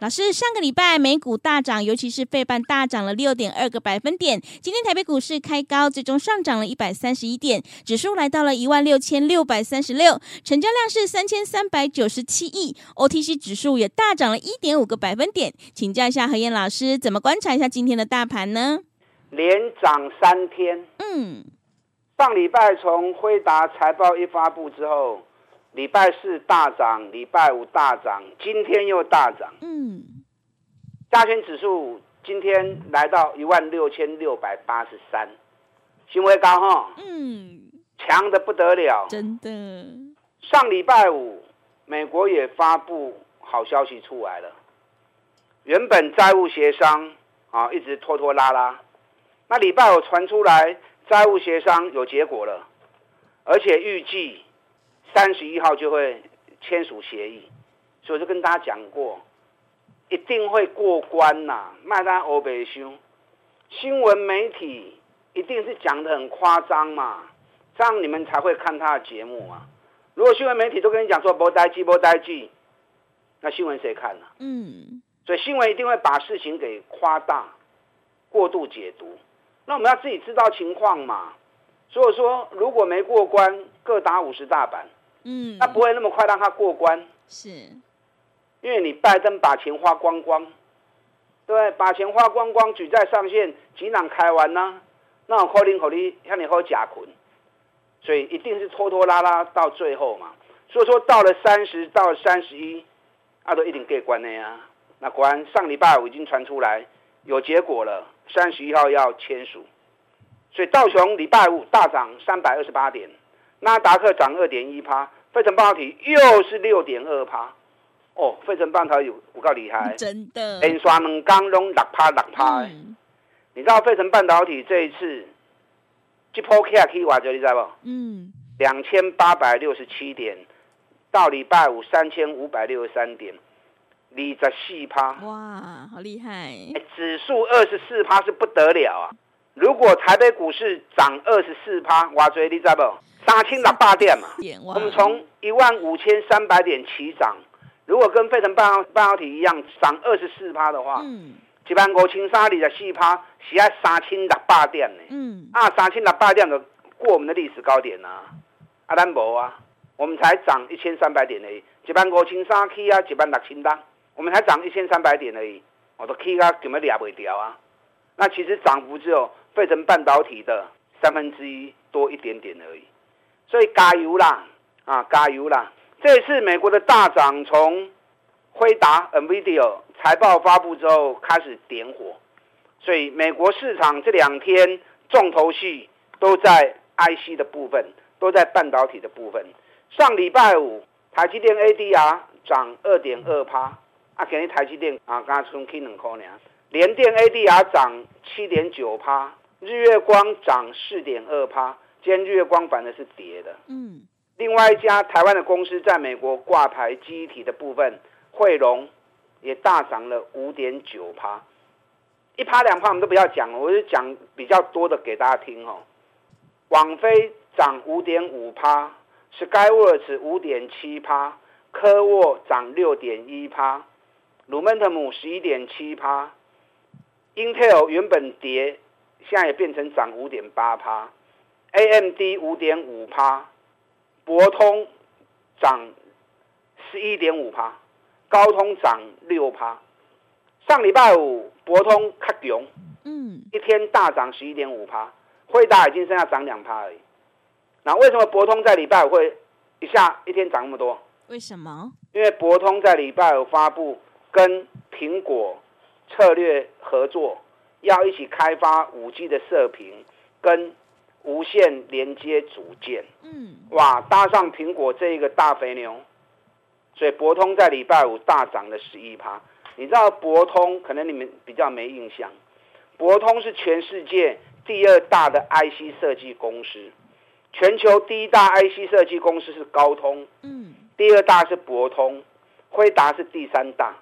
老师，上个礼拜美股大涨，尤其是费半大涨了六点二个百分点。今天台北股市开高，最终上涨了一百三十一点，指数来到了一万六千六百三十六，成交量是三千三百九十七亿。OTC 指数也大涨了一点五个百分点。请教一下何燕老师，怎么观察一下今天的大盘呢？连涨三天。嗯，上礼拜从辉达财报一发布之后。礼拜四大涨，礼拜五大涨，今天又大涨。嗯，加权指数今天来到一万六千六百八十三，新为高哈。嗯，强得不得了，真的。上礼拜五，美国也发布好消息出来了，原本债务协商啊一直拖拖拉拉，那礼拜五传出来债务协商有结果了，而且预计。三十一号就会签署协议，所以我就跟大家讲过，一定会过关呐、啊。麦当欧北兄，新闻媒体一定是讲的很夸张嘛，这样你们才会看他的节目啊。如果新闻媒体都跟你讲说不待记不待记，那新闻谁看呢、啊？嗯，所以新闻一定会把事情给夸大、过度解读。那我们要自己知道情况嘛。所以说，如果没过关，各打五十大板。嗯，那不会那么快让他过关，是，因为你拜登把钱花光光，对，把钱花光光，举债上限，几档开完呢、啊？那我可能可你让你喝甲醛，所以一定是拖拖拉拉到最后嘛。所以说到了三十到三十一，啊都一定给关的呀。那果然上礼拜五已经传出来有结果了，三十一号要签署，所以道琼礼拜五大涨三百二十八点。纳达克涨二点一趴，费城半导体又是六点二趴，哦，费城半导体有有够厉害，真的，连刷两天拢六趴六趴，你知道费城半导体这一次这波起来去多少，你知道不？嗯，两千八百六十七点，到礼拜五三千五百六十三点，二十四趴，哇，好厉害！欸、指数二十四趴是不得了啊！如果台北股市涨二十四趴，哇，最你知道不？三千六百点嘛，我们从一万五千三百点起涨，如果跟费城半导半导体一样涨二十四趴的话，嗯，一万五千三二十四趴，是要三千六百点呢，嗯，啊，三千六百点就过我们的历史高点啊，啊，咱无啊，我们才涨一千三百点而已，一万五千三起啊，一万六千单，我们才涨一千三百点而已，我都起啊，根本抓不掉啊，那其实涨幅只有费城半导体的三分之一多一点点而已。所以加油啦，啊，加油啦！这次美国的大涨，从辉达 NVIDIA 财报发布之后开始点火，所以美国市场这两天重头戏都在 IC 的部分，都在半导体的部分。上礼拜五，台积电 ADR 涨二点二趴，啊，今日台积电啊，刚从起两块呢，联电 ADR 涨七点九趴，日月光涨四点二趴。今天日月光反而是跌的。嗯，另外一家台湾的公司在美国挂牌记忆体的部分，慧荣也大涨了五点九趴，一趴两趴我们都不要讲，我就讲比较多的给大家听哦。网飞涨五点五趴，Skyworks 五点七趴，科沃涨六点一趴，鲁门特姆十一点七趴，Intel 原本跌，现在也变成涨五点八趴。AMD 五点五趴，博通涨十一点五趴，高通涨六趴。上礼拜五博通较强，嗯，一天大涨十一点五趴，惠达已经剩下涨两趴而已。那为什么博通在礼拜五会一下一天涨那么多？为什么？因为博通在礼拜五发布跟苹果策略合作，要一起开发五 G 的射频。跟无线连接组件，嗯，哇，搭上苹果这一个大肥牛，所以博通在礼拜五大涨了十一趴。你知道博通可能你们比较没印象，博通是全世界第二大的 IC 设计公司，全球第一大 IC 设计公司是高通，嗯，第二大是博通，辉达是第三大。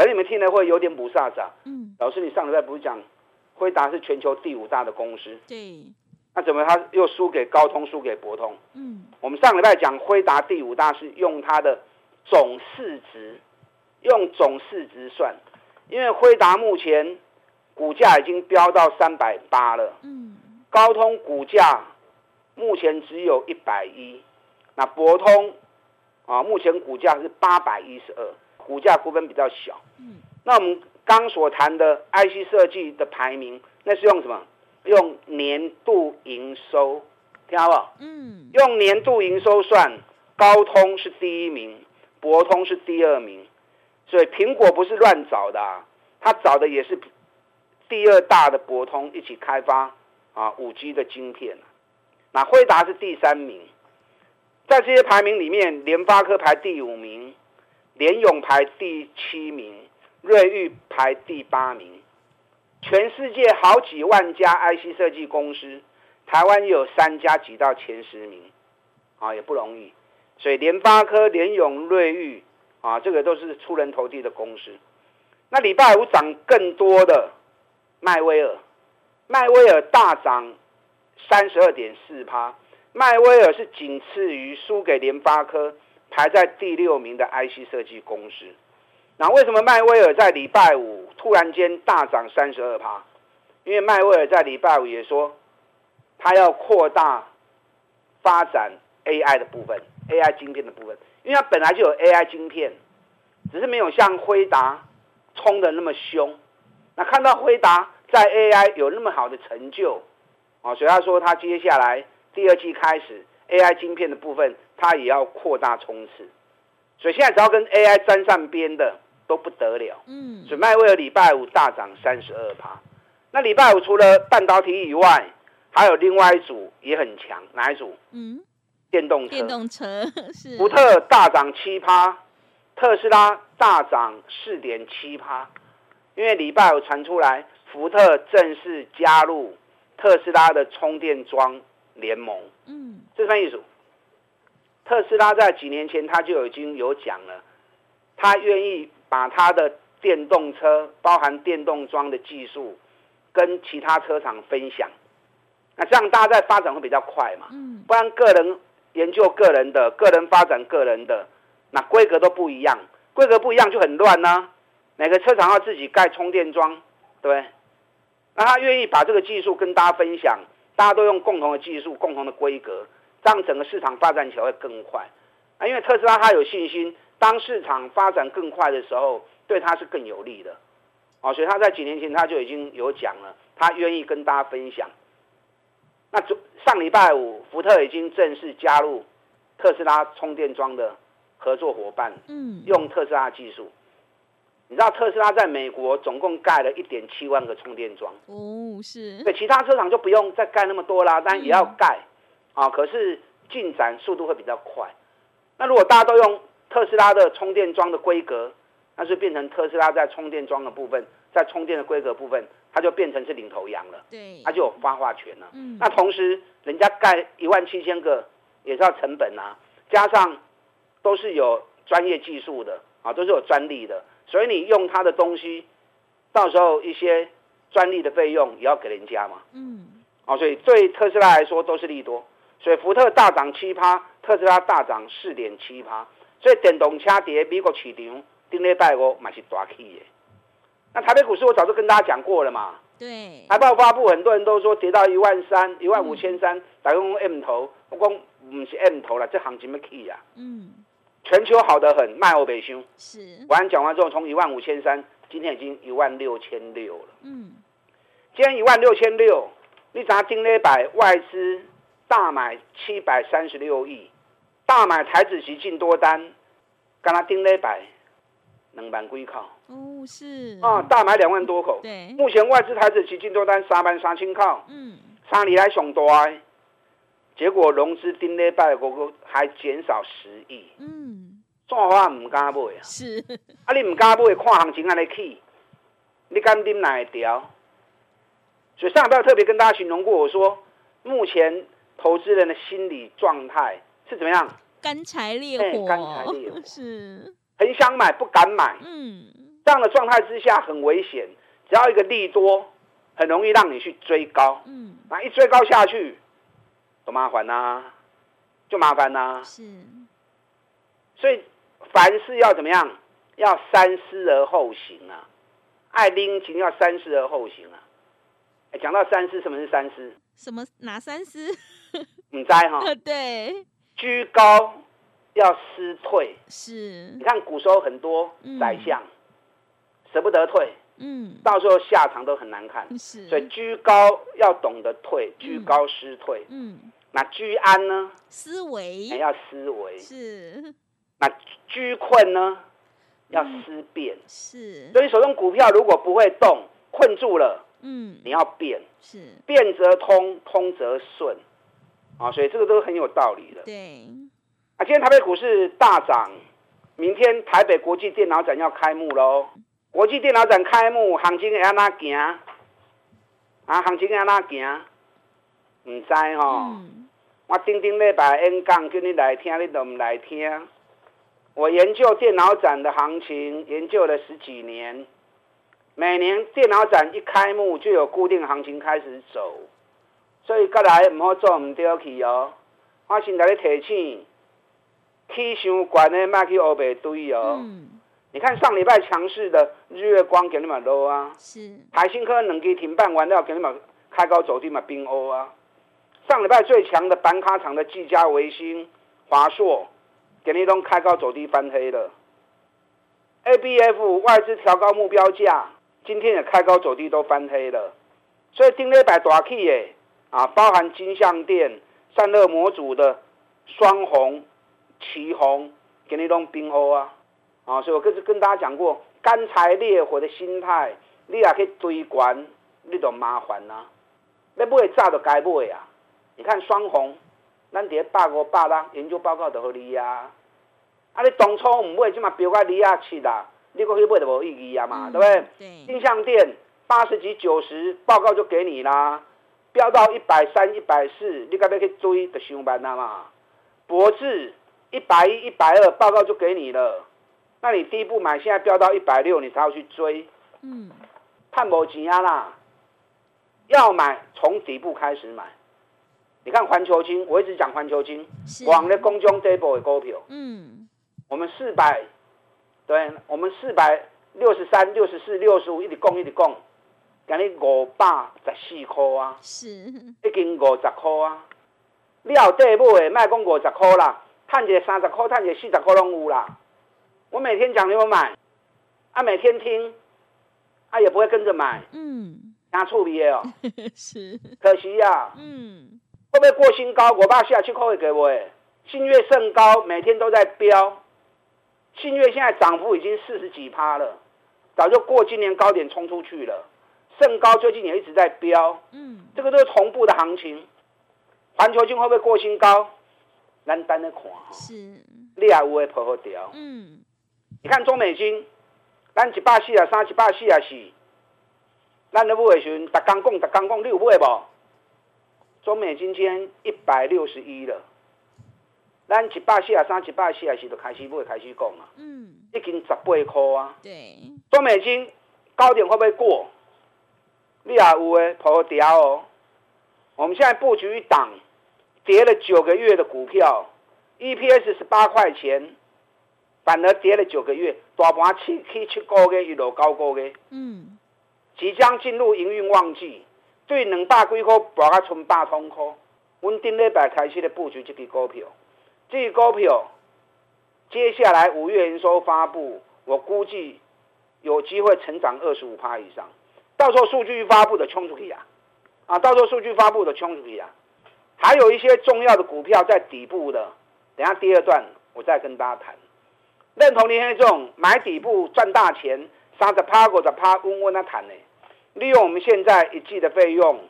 可能你们听了会有点不飒飒，嗯，老师你上礼拜不是讲辉达是全球第五大的公司，对，那怎么他又输给高通，输给博通？嗯，我们上礼拜讲辉达第五大是用它的总市值。用总市值算，因为辉达目前股价已经飙到三百八了。嗯。高通股价目前只有一百一，那博通啊，目前股价是八百一十二，股价股本比较小。嗯。那我们刚所谈的 IC 设计的排名，那是用什么？用年度营收，听好不好？嗯。用年度营收算，高通是第一名，博通是第二名。所以苹果不是乱找的，啊，他找的也是第二大的博通一起开发啊五 G 的晶片。那惠达是第三名，在这些排名里面，联发科排第五名，联咏排第七名，瑞昱排第八名。全世界好几万家 IC 设计公司，台湾有三家挤到前十名，啊也不容易。所以联发科、联咏、瑞昱。啊，这个都是出人头地的公司。那礼拜五涨更多的迈威尔，迈威尔大涨三十二点四趴，迈威尔是仅次于输给联发科，排在第六名的 IC 设计公司。那为什么迈威尔在礼拜五突然间大涨三十二趴？因为迈威尔在礼拜五也说，他要扩大发展 AI 的部分，AI 晶片的部分。因为它本来就有 AI 晶片，只是没有像辉达冲的那么凶。那看到辉达在 AI 有那么好的成就，啊，所以他说他接下来第二季开始 AI 晶片的部分，它也要扩大冲刺。所以现在只要跟 AI 沾上边的都不得了。嗯。所以迈威尔礼拜五大涨三十二趴。那礼拜五除了半导体以外，还有另外一组也很强，哪一组？嗯。电动车，电动车 是福特大涨七趴，特斯拉大涨四点七趴，因为礼拜五传出来，福特正式加入特斯拉的充电桩联盟。嗯，这什么意思？特斯拉在几年前他就已经有讲了，他愿意把他的电动车包含电动桩的技术跟其他车厂分享，那这样大家在发展会比较快嘛？嗯，不然个人。研究个人的，个人发展个人的，那规格都不一样，规格不一样就很乱呢、啊。每个车厂要自己盖充电桩，对。那他愿意把这个技术跟大家分享，大家都用共同的技术、共同的规格，这样整个市场发展起来会更快。啊，因为特斯拉他有信心，当市场发展更快的时候，对他是更有利的。哦，所以他在几年前他就已经有讲了，他愿意跟大家分享。那上礼拜五，福特已经正式加入特斯拉充电桩的合作伙伴，嗯，用特斯拉技术。你知道特斯拉在美国总共盖了一点七万个充电桩，哦，是。对，其他车厂就不用再盖那么多啦，但也要盖，啊，可是进展速度会比较快。那如果大家都用特斯拉的充电桩的规格，那就变成特斯拉在充电桩的部分，在充电的规格部分。它就变成是领头羊了，对，它就有发话权了。嗯，那同时人家盖一万七千个也是要成本啊，加上都是有专业技术的啊，都是有专利的，所以你用他的东西，到时候一些专利的费用也要给人家嘛。嗯，哦，所以对特斯拉来说都是利多，所以福特大涨七趴，特斯拉大涨四点七趴，所以电动车在美国市场顶礼拜五嘛是大起的。那台北股市我早就跟大家讲过了嘛，对，财报发布很多人都说跌到一万三、一万五千三，大家讲 M 头，我讲不是 M 头了，这行情要起呀。嗯，全球好得很，卖欧北凶。是，完讲完之后，从一万五千三，今天已经一万六千六了。嗯，今天一万六千六，你咋盯了一百外资大买七百三十六亿，大买台指期进多单，刚刚盯了一百。两万几口哦，是啊，大买两万多口。对，目前外资台指期进多单三万三千口。嗯，三年来上大，结果融资顶礼拜个个还减少十亿。嗯，算法唔敢买啊。是，啊你唔敢买，看行情安尼起，你敢顶哪会调？所以上礼拜特别跟大家形容过，我说目前投资人的心理状态是怎么样？干柴烈火，干柴烈火 是，很想买不敢买。嗯，这样的状态之下很危险，只要一个利多，很容易让你去追高。嗯，那一追高下去，多麻烦呐、啊，就麻烦呐、啊。是，所以凡事要怎么样？要三思而后行啊！爱拎情要三思而后行啊！哎，讲到三思，什么是三思？什么哪三思？你猜哈？对，居高要思退。是，你看古时候很多宰相舍不得退，嗯，到时候下场都很难看。是，所以居高要懂得退，居高思退。嗯，那居安呢？思维要思维。是，那居困呢？要思变。是，所以手中股票如果不会动，困住了。嗯，你要变，是变则通，通则顺，啊，所以这个都很有道理的。对，啊，今天台北股市大涨，明天台北国际电脑展要开幕喽。国际电脑展开幕，行情会安怎行？啊，行情会安怎行？唔知吼。嗯、我顶顶礼拜演讲叫你来听，你都唔来听。我研究电脑展的行情，研究了十几年。每年电脑展一开幕，就有固定行情开始走，所以过来唔好做唔对去哦。我先来你提醒，起伤悬的卖去乌白堆哦。嗯、你看上礼拜强势的日月光给你们搂啊，是台新科两支停办完了给你们开高走低嘛冰欧啊。上礼拜最强的板卡厂的技嘉、维星、华硕，给你拢开高走低翻黑了。A B F 外资调高目标价。今天也开高走低都翻黑了，所以顶礼拜大起诶，啊，包含金像电、散热模组的双红、旗红，给你拢冰欧啊，啊，所以我跟跟大家讲过，干柴烈火的心态，你也可以追关，你就麻烦啦、啊。要买早就该买啊！你看双红，咱伫百五百六研究报告就互你啊，啊，你当初唔买，即嘛飙到二啊七啦。你过去买就无意义啊嘛，嗯、对不对？对。金像电八十几九十报告就给你啦，飙到一百三一百四，你该不要去追的上班啦嘛？博智一百一一百二报告就给你了，那你第一步买，现在飙到一百六，你才要去追。嗯。看无钱啊啦，要买从底部开始买。你看环球金，我一直讲环球金，往的公中这一波的股票。嗯。我们四百。对，我们四百六十三、六十四、六十五，一直供一直供，给你五百十四块啊，是，已经五十块啊。你要底部的，卖讲五十块啦，赚一个三十块，赚一个四十块拢有啦。我每天讲你们买，啊，每天听，啊，也不会跟着买，嗯，拿醋鼻的哦，是，可惜呀、啊，嗯，会不会过新高？五百四十七块会给我，信越甚高，每天都在飙。信越现在涨幅已经四十几趴了，早就过今年高点冲出去了。盛高最近也一直在飙，嗯，这个都是同步的行情。环球金会不会过新高？难单的看，是，你也有会破好掉。嗯，你看中美金，咱一百四啊三，一百四啊四，咱咧买的时候，逐工讲，逐工讲，你有买无？中美晶今天一百六十一了。咱一百四啊三，一百四啊四就开始买，开始讲啊。嗯，已经十八块啊。对。中美金高点会不会过？你也有诶，破掉哦。我们现在布局一档，跌了九个月的股票，EPS 十八块钱，反而跌了九个月，大盘七七七个月一路高个月。嗯。即将进入营运旺季，对两百几块，博啊存百通块。我们顶礼拜开始的布局这支股票。这个股票接下来五月营收发布，我估计有机会成长二十五趴以上。到时候数据发布的冲出去啊，啊，到时候数据发布的冲出去啊。还有一些重要的股票在底部的，等下第二段我再跟大家谈。认同林黑这种买底部赚大钱，三十趴、五十趴，稳稳的谈呢。利用我们现在一季的费用，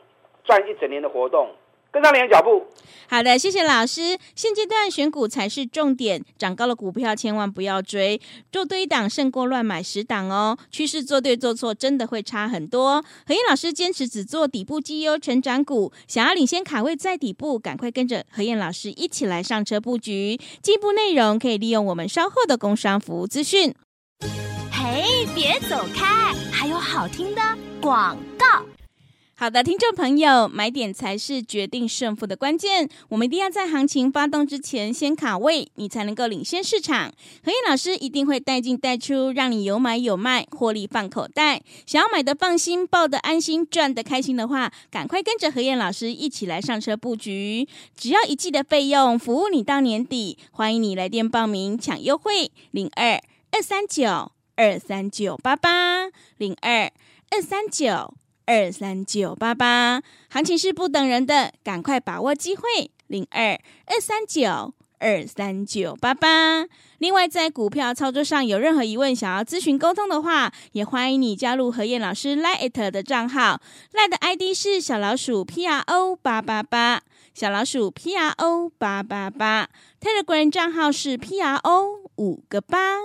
赚一整年的活动。跟上你的脚步。好的，谢谢老师。现阶段选股才是重点，涨高的股票千万不要追，做对一档胜过乱买十档哦。趋势做对做错真的会差很多。何燕老师坚持只做底部绩优成长股，想要领先卡位在底部，赶快跟着何燕老师一起来上车布局。进一步内容可以利用我们稍后的工商服务资讯。哎，别走开，还有好听的广告。好的，听众朋友，买点才是决定胜负的关键。我们一定要在行情发动之前先卡位，你才能够领先市场。何燕老师一定会带进带出，让你有买有卖，获利放口袋。想要买的放心，抱的安心，赚的开心的话，赶快跟着何燕老师一起来上车布局。只要一季的费用，服务你到年底。欢迎你来电报名抢优惠，零二二三九二三九八八零二二三九。二三九八八，行情是不等人的，赶快把握机会。零二二三九二三九八八。另外，在股票操作上有任何疑问，想要咨询沟通的话，也欢迎你加入何燕老师 Line 的账号 lie 的 ID 是小老鼠 P R O 八八八，小老鼠 P R O 八八八。Telegram 账号是 P R O 五个八。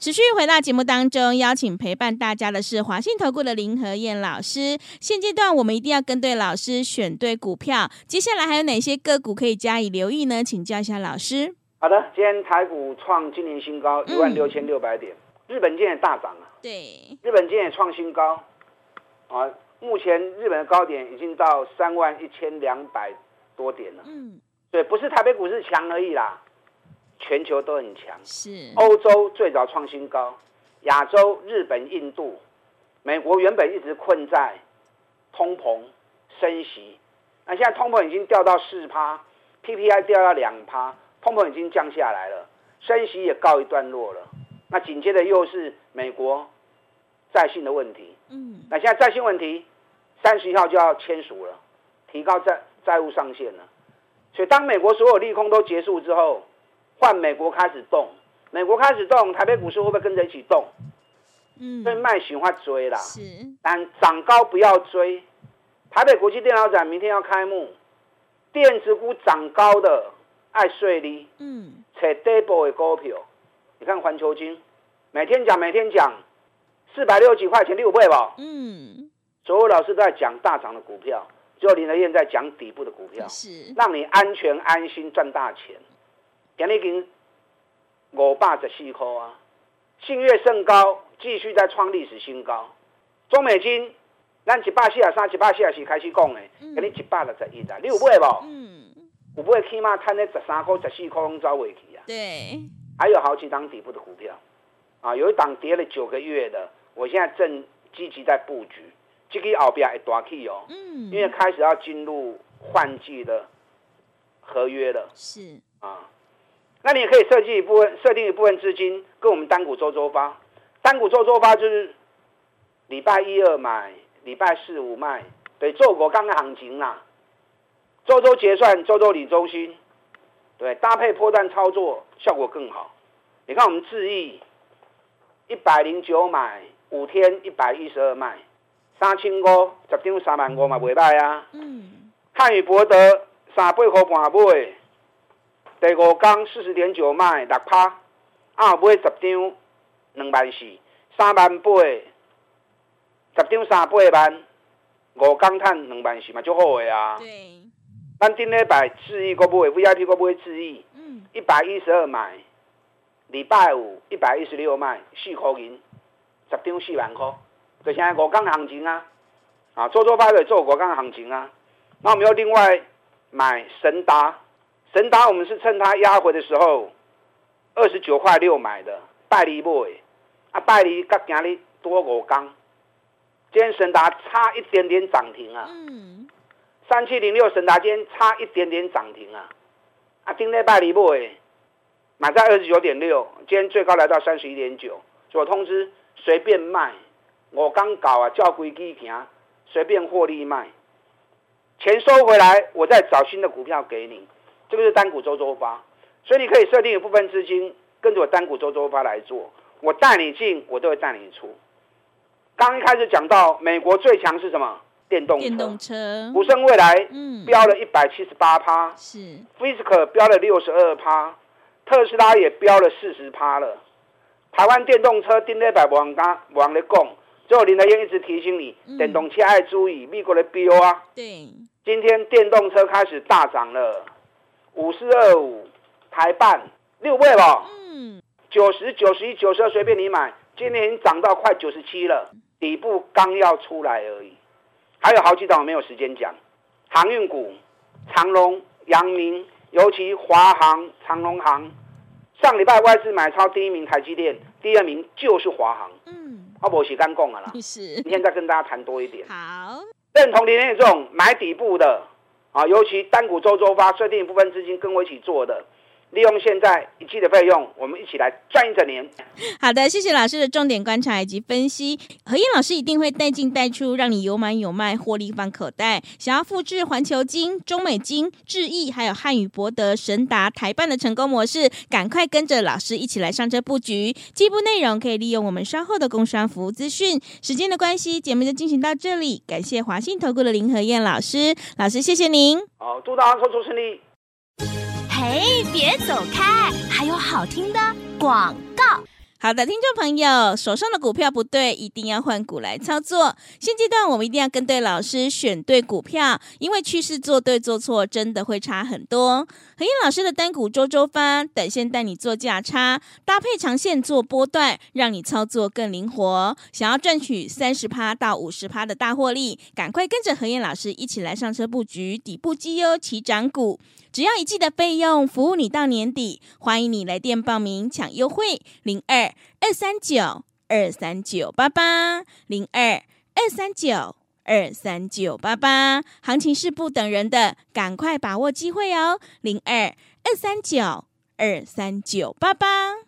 持续回到节目当中，邀请陪伴大家的是华信投顾的林和燕老师。现阶段我们一定要跟对老师，选对股票。接下来还有哪些个股可以加以留意呢？请教一下老师。好的，今天台股创今年新高一万六千六百点，嗯、日本今天也大涨啊。对，日本今天也创新高啊。目前日本的高点已经到三万一千两百多点了。嗯，对，不是台北股市强而已啦。全球都很强，是。欧洲最早创新高，亚洲、日本、印度、美国原本一直困在通膨升息，那现在通膨已经掉到四趴，PPI 掉到两趴，通膨已经降下来了，升息也告一段落了。那紧接着又是美国债信的问题，嗯，那现在债信问题三十一号就要签署了，提高债债务上限了，所以当美国所有利空都结束之后。换美国开始动，美国开始动，台北股市会不会跟着一起动？嗯，所以卖喜欢追啦，是，但涨高不要追。台北国际电脑展明天要开幕，电子股涨高的爱税利，嗯，扯底部的股票，你看环球金，每天讲每天讲，四百六十几块钱六倍吧，嗯，所有老师都在讲大涨的股票，只有林德燕在讲底部的股票，是，让你安全安心赚大钱。今日已经五百十四块啊，信越甚高，继续在创历史新高。中美金，咱一百四十三、一百四十四开始讲的，今日一百六十一啊，你有买无？嗯，有买起码赚咧十三块、十四块拢走未去啊。对，还有好几档底部的股票啊，有一档跌了九个月的，我现在正积极在布局，这个后边会大起哦。嗯，因为开始要进入换季的合约了。是啊。那你也可以设计一部分，设定一部分资金跟我们单股周周发，单股周周发就是礼拜一二买，礼拜四五卖，对，做过刚的行情啦，周周结算，周周领周薪，对，搭配破段操作效果更好。你看我们智毅一百零九买，五天一百一十二卖，三千五十张三万五嘛，袂歹啊。嗯。汉语博德三八块半买。第五天四十点九卖六趴，啊买十张两万四，三万八，十张三八万，五天赚两万四嘛，就好诶啊。对。咱顶礼拜智易个买 VIP 个买智易，嗯，一百一十二买，礼拜五一百一十六卖，四块银，十张四万块，就现在五天行情啊，啊，做做派对做五天行情啊，那我们要另外买神达。神达，我们是趁它压回的时候，二十九块六买的，拜利买，啊拜利甲今日多五刚，今天神达差一点点涨停啊，嗯，三七零六神达今天差一点点涨停啊，啊今天拜利买，买在二十九点六，今天最高来到三十一点九，所通知随便卖，我刚搞啊，叫规矩行，随便获利卖，钱收回来，我再找新的股票给你。这个是单股周周发，所以你可以设定一部分资金跟着我单股周周发来做，我带你进，我都会带你出。刚一开始讲到美国最强是什么？电动电动车，普胜未来嗯。飙了一百七十八趴，是。飙了六十二趴，特斯拉也飙了四十趴了。台湾电动车丁磊百往刚王来讲，最后林德燕一直提醒你，嗯、电动车要注意美国的标啊。对，今天电动车开始大涨了，五四二五台半六位了。嗯，九十九十一九十二随便你买，今年已经涨到快九十七了，底部刚要出来而已。还有好几档我没有时间讲，航运股，长隆、阳明，尤其华航、长隆航。上礼拜外资买超第一名台积电，第二名就是华航。嗯，阿伯时间讲了啦，是，今天再跟大家谈多一点。好，认同林林这种买底部的啊，尤其单股周周发，设定一部分资金跟我一起做的。利用现在一季的费用，我们一起来赚一整年。好的，谢谢老师的重点观察以及分析。何燕老师一定会带进带出，让你有买有卖，获利放口袋。想要复制环球金、中美金、智毅，还有汉语博德、神达、台办的成功模式，赶快跟着老师一起来上车布局。进一步内容可以利用我们稍后的工商服务资讯。时间的关系，节目就进行到这里。感谢华信投顾的林何燕老师，老师谢谢您。好，祝大家操作顺利。嘿，别走开！还有好听的广告。好的，听众朋友，手上的股票不对，一定要换股来操作。现阶段我们一定要跟对老师，选对股票，因为趋势做对做错真的会差很多。何燕老师的单股周周发，短线带你做价差，搭配长线做波段，让你操作更灵活。想要赚取三十趴到五十趴的大获利，赶快跟着何燕老师一起来上车布局底部绩优起涨股。只要一季的费用，服务你到年底。欢迎你来电报名抢优惠，零二二三九二三九八八，零二二三九二三九八八。行情是不等人的，赶快把握机会哦，零二二三九二三九八八。